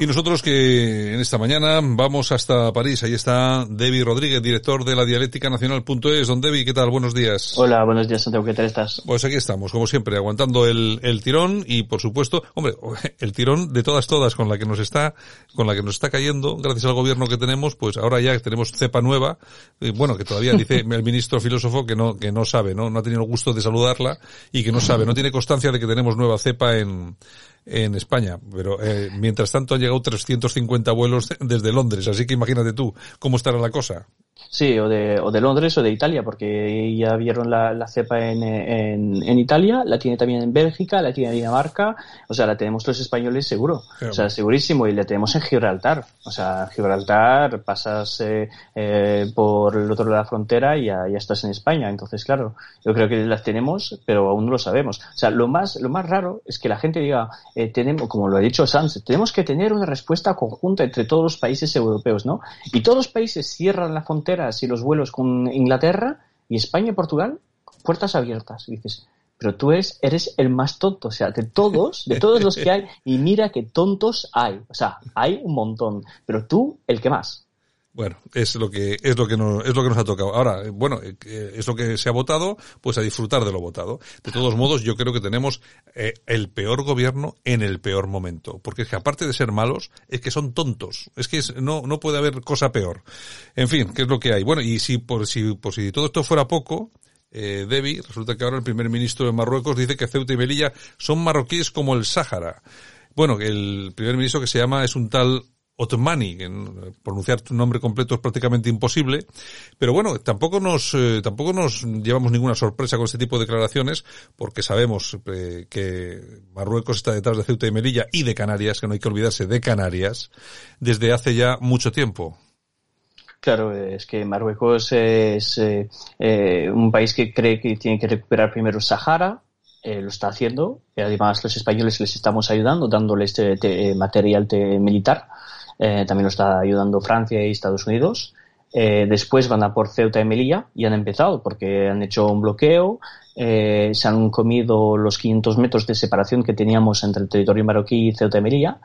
Y nosotros que en esta mañana vamos hasta París. Ahí está Debbie Rodríguez, director de la dialéctica nacional.es. Don Debbie, ¿qué tal? Buenos días. Hola, buenos días, Santiago. ¿Qué tal estás? Pues aquí estamos, como siempre, aguantando el, el tirón y, por supuesto, hombre, el tirón de todas, todas con la que nos está, con la que nos está cayendo, gracias al gobierno que tenemos, pues ahora ya tenemos cepa nueva. bueno, que todavía dice el ministro filósofo que no, que no sabe, ¿no? No ha tenido el gusto de saludarla y que no sabe, no tiene constancia de que tenemos nueva cepa en, en España. Pero eh, mientras tanto han llegado 350 vuelos desde Londres, así que imagínate tú cómo estará la cosa. Sí, o de, o de Londres o de Italia, porque ya vieron la, la cepa en, en, en, Italia, la tiene también en Bélgica, la tiene en Dinamarca, o sea, la tenemos los españoles seguro, o sea, segurísimo, y la tenemos en Gibraltar, o sea, Gibraltar pasas eh, eh, por el otro lado de la frontera y ya, ya, estás en España, entonces, claro, yo creo que las tenemos, pero aún no lo sabemos. O sea, lo más, lo más raro es que la gente diga, eh, tenemos, como lo ha dicho Sanz, tenemos que tener una respuesta conjunta entre todos los países europeos, ¿no? Y todos los países cierran la frontera y los vuelos con Inglaterra y España y Portugal, puertas abiertas. Dices, pero tú eres, eres el más tonto, o sea, de todos, de todos los que hay, y mira que tontos hay, o sea, hay un montón, pero tú el que más. Bueno, es lo que es lo que nos, es lo que nos ha tocado. Ahora, eh, bueno, eh, es lo que se ha votado, pues a disfrutar de lo votado. De todos modos, yo creo que tenemos eh, el peor gobierno en el peor momento, porque es que aparte de ser malos, es que son tontos. Es que no no puede haber cosa peor. En fin, ¿qué es lo que hay? Bueno, y si por si por si todo esto fuera poco, eh, Debbie, resulta que ahora el primer ministro de Marruecos dice que Ceuta y Melilla son marroquíes como el Sáhara. Bueno, el primer ministro que se llama es un tal Otmani, que pronunciar tu nombre completo es prácticamente imposible, pero bueno, tampoco nos, eh, tampoco nos llevamos ninguna sorpresa con este tipo de declaraciones, porque sabemos eh, que Marruecos está detrás de Ceuta y Melilla y de Canarias, que no hay que olvidarse de Canarias, desde hace ya mucho tiempo. Claro, es que Marruecos es eh, eh, un país que cree que tiene que recuperar primero Sahara, eh, lo está haciendo, y además los españoles les estamos ayudando, dándoles te, te, material te, militar, eh, también lo está ayudando Francia y Estados Unidos. Eh, después van a por Ceuta y Melilla y han empezado porque han hecho un bloqueo, eh, se han comido los 500 metros de separación que teníamos entre el territorio marroquí y Ceuta y Melilla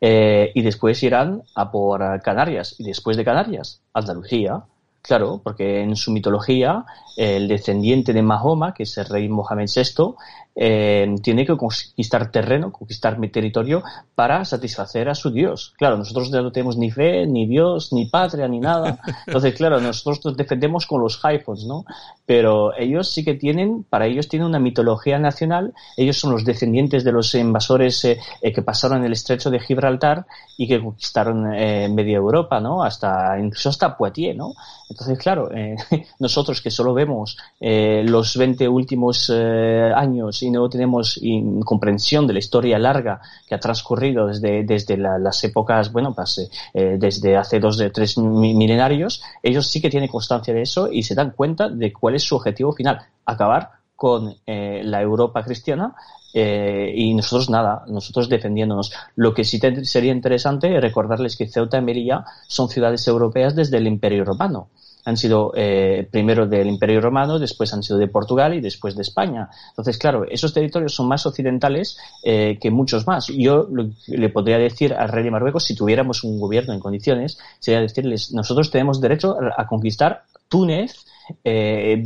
eh, y después irán a por Canarias y después de Canarias, Andalucía. Claro, porque en su mitología el descendiente de Mahoma, que es el rey Mohamed VI, eh, tiene que conquistar terreno, conquistar mi territorio para satisfacer a su Dios. Claro, nosotros no tenemos ni fe, ni Dios, ni patria, ni nada. Entonces, claro, nosotros nos defendemos con los iPhones, ¿no? Pero ellos sí que tienen, para ellos tienen una mitología nacional. Ellos son los descendientes de los invasores eh, eh, que pasaron el estrecho de Gibraltar y que conquistaron eh, media Europa, ¿no? Hasta, incluso hasta Poitiers, ¿no? Entonces, claro, nosotros que solo vemos eh, los 20 últimos años y no tenemos comprensión de la historia larga que ha transcurrido desde, desde la, las épocas, bueno, pues, eh, desde hace dos de tres milenarios, ellos sí que tienen constancia de eso y se dan cuenta de cuál es su objetivo final, acabar con eh, la Europa cristiana eh, y nosotros nada, nosotros defendiéndonos. Lo que sí sería interesante es recordarles que Ceuta y Melilla son ciudades europeas desde el Imperio Romano han sido eh, primero del Imperio Romano, después han sido de Portugal y después de España. Entonces, claro, esos territorios son más occidentales eh, que muchos más. Yo le podría decir al rey de Marruecos, si tuviéramos un gobierno en condiciones, sería decirles, nosotros tenemos derecho a, conquistar Túnez, eh,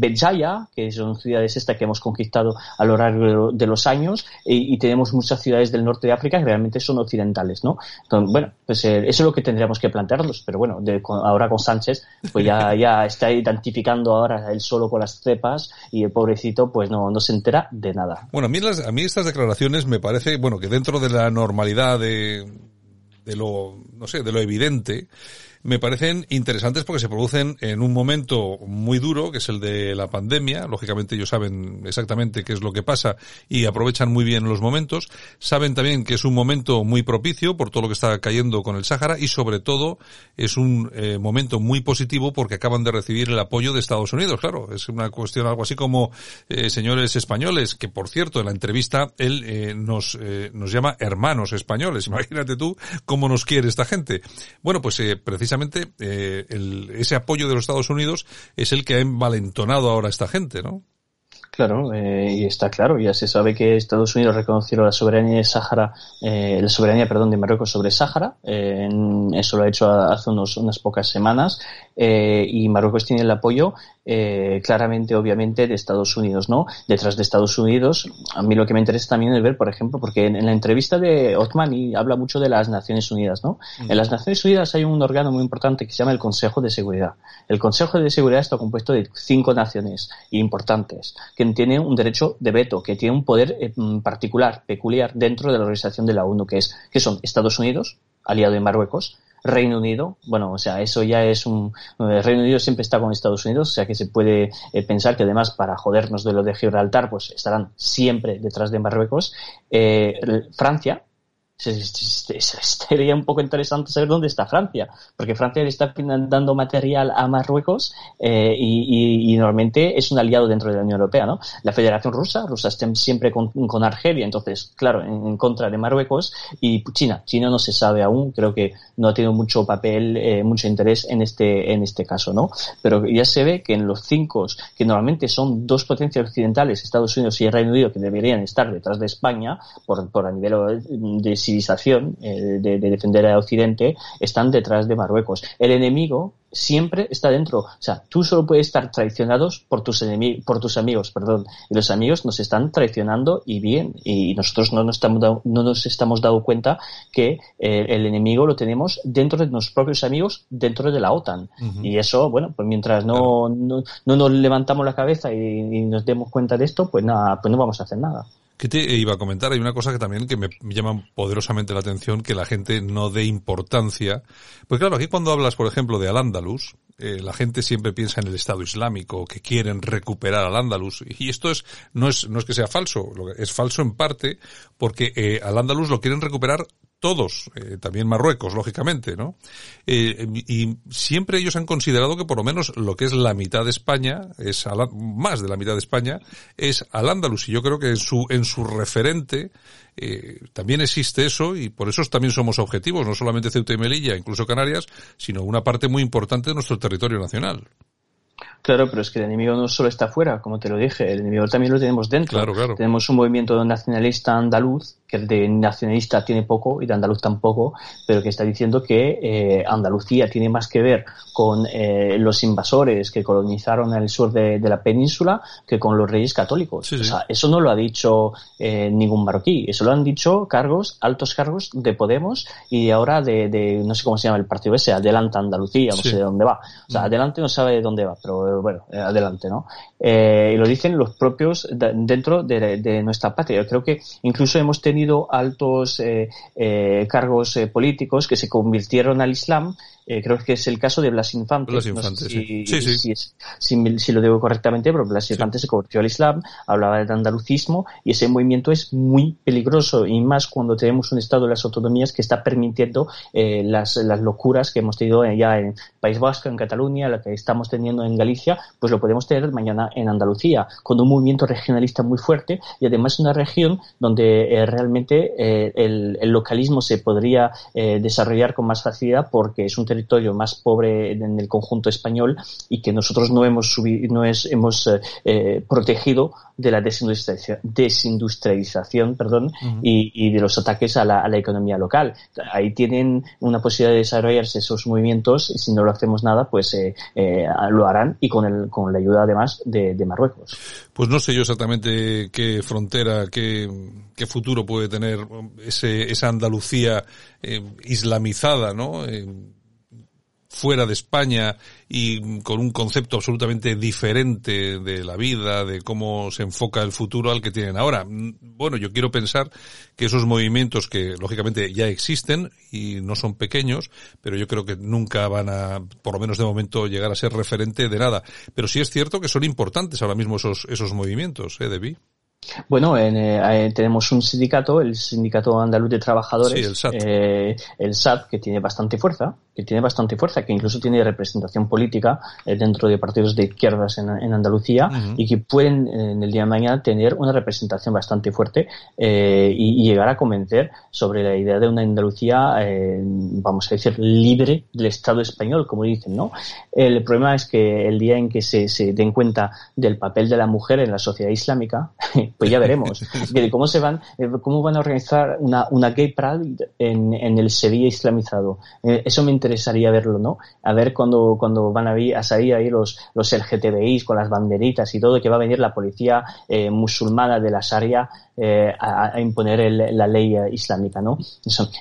que son ciudades estas que hemos conquistado a lo largo de los años, y, y, tenemos muchas ciudades del norte de África que realmente son occidentales, ¿no? Entonces, bueno, pues eh, eso es lo que tendríamos que plantearnos, pero bueno, de, con, ahora con Sánchez, pues ya, ya está identificando ahora él solo con las cepas y el pobrecito pues no, no se entera de nada. Bueno, a mí, las, a mí estas declaraciones me parece, bueno, que dentro de la normalidad de, de lo, no sé, de lo evidente, me parecen interesantes porque se producen en un momento muy duro, que es el de la pandemia. Lógicamente ellos saben exactamente qué es lo que pasa y aprovechan muy bien los momentos. Saben también que es un momento muy propicio por todo lo que está cayendo con el Sáhara y sobre todo es un eh, momento muy positivo porque acaban de recibir el apoyo de Estados Unidos. Claro, es una cuestión algo así como eh, señores españoles, que por cierto en la entrevista él eh, nos, nos llama hermanos españoles. Imagínate tú cómo nos quiere esta gente. Bueno, pues precisamente precisamente eh, el, ese apoyo de los Estados Unidos es el que ha envalentonado ahora a esta gente, ¿no? Claro, eh, y está claro, ya se sabe que Estados Unidos reconoció la soberanía de Sáhara, eh, la soberanía, perdón, de Marruecos sobre Sáhara, eh, eso lo ha hecho hace unos, unas pocas semanas, y Marruecos tiene el apoyo claramente, obviamente, de Estados Unidos, ¿no? Detrás de Estados Unidos, a mí lo que me interesa también es ver, por ejemplo, porque en, la entrevista de Otmani habla mucho de las Naciones Unidas, ¿no? En las Naciones Unidas hay un órgano muy importante que se llama el Consejo de Seguridad. El Consejo de Seguridad está compuesto de cinco naciones importantes que tienen un derecho de veto, que tienen un poder eh, particular, peculiar dentro de la organización de la ONU, que es que son Estados Unidos, aliado de Marruecos, Reino Unido, bueno, o sea, eso ya es un... El Reino Unido siempre está con Estados Unidos, o sea que se puede eh, pensar que además para jodernos de lo de Gibraltar, pues estarán siempre detrás de Marruecos. Eh, Francia, sería un poco interesante saber dónde está Francia, porque Francia le está dando material a Marruecos eh, y, normalmente es un aliado dentro de la Unión Europea, ¿no? La Federación Rusa, Rusia está siempre con, con Argelia, entonces, claro, en, contra de Marruecos y China. China no se sabe aún, creo que no ha tenido mucho papel, eh, mucho interés en este, en este caso, ¿no? Pero ya se ve que en los cinco, que normalmente son dos potencias occidentales, Estados Unidos y el Reino Unido, que deberían estar detrás de España por, por a nivel de civilización, eh, de, de, defender a Occidente, están detrás de Marruecos. El enemigo siempre está dentro. O sea, tú solo puedes estar traicionados por tus enemigos, por tus amigos, perdón. Y los amigos nos están traicionando y bien. Y nosotros no nos estamos, no nos estamos dando cuenta que eh, el enemigo lo tenemos dentro de nuestros propios amigos, dentro de la OTAN. Y eso, bueno, pues mientras no, no, no, nos levantamos la cabeza y, y nos demos cuenta de esto, pues nada, pues no vamos a hacer nada. ¿Qué te iba a comentar? Hay una cosa que también que me llama poderosamente la atención, que la gente no dé importancia. Pues claro, aquí cuando hablas, por ejemplo, de Al-Ándalus, eh, la gente siempre piensa en el Estado Islámico, que quieren recuperar Al-Ándalus. Y esto es, no es, no es que sea falso, es falso en parte, porque eh, Al-Ándalus lo quieren recuperar todos, eh, también Marruecos, lógicamente, ¿no? Eh, y siempre ellos han considerado que por lo menos lo que es la mitad de España, es más de la mitad de España, es al Andalus. Y yo creo que en su, en su referente eh, también existe eso y por eso también somos objetivos, no solamente Ceuta y Melilla, incluso Canarias, sino una parte muy importante de nuestro territorio nacional. Claro, pero es que el enemigo no solo está fuera, como te lo dije, el enemigo también lo tenemos dentro. Claro, claro. Tenemos un movimiento nacionalista andaluz, que de nacionalista tiene poco y de andaluz tampoco, pero que está diciendo que eh, Andalucía tiene más que ver con eh, los invasores que colonizaron el sur de, de, la península que con los reyes católicos. Sí, sí. O sea, eso no lo ha dicho eh, ningún marroquí, eso lo han dicho cargos, altos cargos de Podemos y ahora de, de no sé cómo se llama el partido ese, Adelanta Andalucía, no Sí. sé de dónde va. O sea, adelante no sabe de dónde va, pero bueno, adelante, ¿no? Y lo dicen los propios de- dentro de, de nuestra patria. Yo creo que incluso hemos tenido altos eh, eh, cargos eh, políticos que se convirtieron al Islam. Eh, creo que es el caso de Blas Infante. Blas No sé Infante, si, sí. Sí, sí. si es- si si lo digo correctamente, pero Blas. Infante se convirtió al Islam, hablaba del andalucismo y ese movimiento es muy peligroso y más cuando tenemos un Estado de las autonomías que está permitiendo eh, las, las locuras que hemos tenido ya en País Vasco, en Cataluña, la que estamos teniendo en Galicia, pues lo podemos tener mañana en Andalucía, con un movimiento regionalista muy fuerte y además una región donde eh, realmente eh, el, el localismo se podría eh, desarrollar con más facilidad porque es un territorio más pobre en el conjunto español y que nosotros no hemos subi- no es, hemos eh, eh, protegido de la desindustrialización, desindustrialización perdón, y, y de los ataques a la, a la economía local. Ahí tienen una posibilidad de desarrollarse esos movimientos y si no lo hacemos nada, pues eh, eh, lo harán y con, el, con la ayuda además de, de Marruecos. Pues no sé yo exactamente qué frontera, qué, qué futuro puede tener ese, esa Andalucía eh, islamizada, ¿no? Eh, fuera de España y con un concepto absolutamente diferente de la vida, de cómo se enfoca el futuro al que tienen ahora. Mm, Bueno, yo quiero pensar que esos movimientos que lógicamente ya existen y no son pequeños, pero yo creo que nunca van a, por lo menos de momento, llegar a ser referente de nada. Pero sí es cierto que son importantes ahora mismo esos, esos movimientos, ¿eh, Debbie? Bueno, eh, tenemos un sindicato, el Sindicato Andaluz de Trabajadores, el, SAT. Eh, el SAT, que tiene bastante fuerza, que tiene bastante fuerza, que incluso tiene representación política eh, dentro de partidos de izquierdas en, Andalucía y que pueden en el día de mañana tener una representación bastante fuerte y, llegar a convencer sobre la idea de una Andalucía, vamos a decir, libre del Estado español, como dicen, ¿no? El problema es que el día en que se, se den cuenta del papel de la mujer en la sociedad islámica, pues ya veremos. cómo se van, eh, cómo van a organizar una, una gay pride en, en el Sevilla islamizado. Eh, eso me interesaría verlo, ¿no? A ver cuando, cuando van a, a salir ahí los, los LGTBIs con las banderitas y todo, que va a venir la policía eh, musulmana de la Sharia eh, a, imponer la ley islámica, ¿no?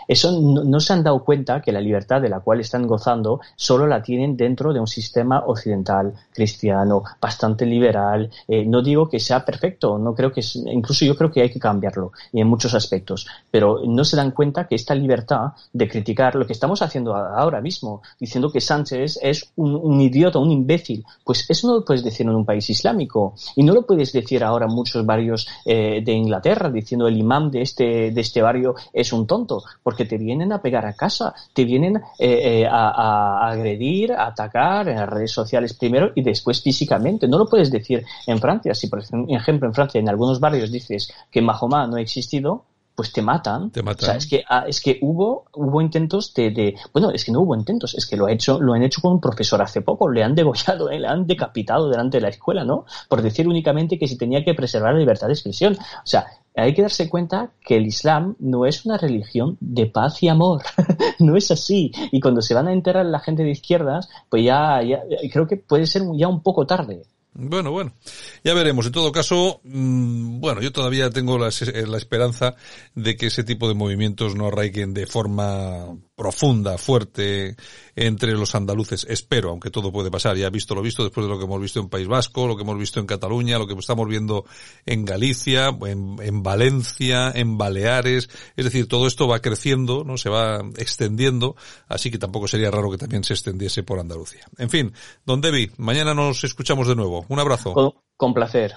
Eso, no, se han dado cuenta que la libertad de la cual están gozando solo la tienen dentro de un sistema occidental, cristiano, bastante liberal. No digo que sea perfecto, no creo que, incluso yo creo que hay que cambiarlo en muchos aspectos, pero no se dan cuenta que esta libertad de criticar lo que estamos haciendo ahora mismo, diciendo que Sánchez es un, idiota, un imbécil, pues eso no lo puedes decir en un país islámico y no lo puedes decir ahora muchos varios de Inglaterra diciendo el imán de este, de este barrio es un tonto, porque te vienen a pegar a casa, te vienen eh, eh, a, agredir, a atacar en las redes sociales primero y después físicamente. No lo puedes decir en Francia. Si, por ejemplo, en Francia en algunos barrios dices que Mahoma no ha existido, pues te matan. Te matan. O sea, es que, ah, es que hubo, hubo intentos de, de, bueno, es que no hubo intentos, es que lo ha hecho, lo han hecho con un profesor hace poco, le han degollado, eh, le han decapitado delante de la escuela, ¿no? Por decir únicamente que si tenía que preservar la libertad de expresión. O sea, hay que darse cuenta que el Islam no es una religión de paz y amor. no es así. Y cuando se van a enterrar la gente de izquierdas, pues ya, ya creo que puede ser ya un poco tarde. Bueno, bueno, ya veremos. En todo caso, mm, bueno, yo todavía tengo la, la, esperanza de que ese tipo de movimientos no arraiguen de forma profunda, fuerte entre los andaluces. Espero, aunque todo puede pasar. Ya he visto lo visto después de lo que hemos visto en País Vasco, lo que hemos visto en Cataluña, lo que estamos viendo en Galicia, en, en Valencia, en Baleares. Es decir, todo esto va creciendo, no se va extendiendo, así que tampoco sería raro que también se extendiese por Andalucía. En fin, don Debbie, mañana nos escuchamos de nuevo. Un abrazo. con placer.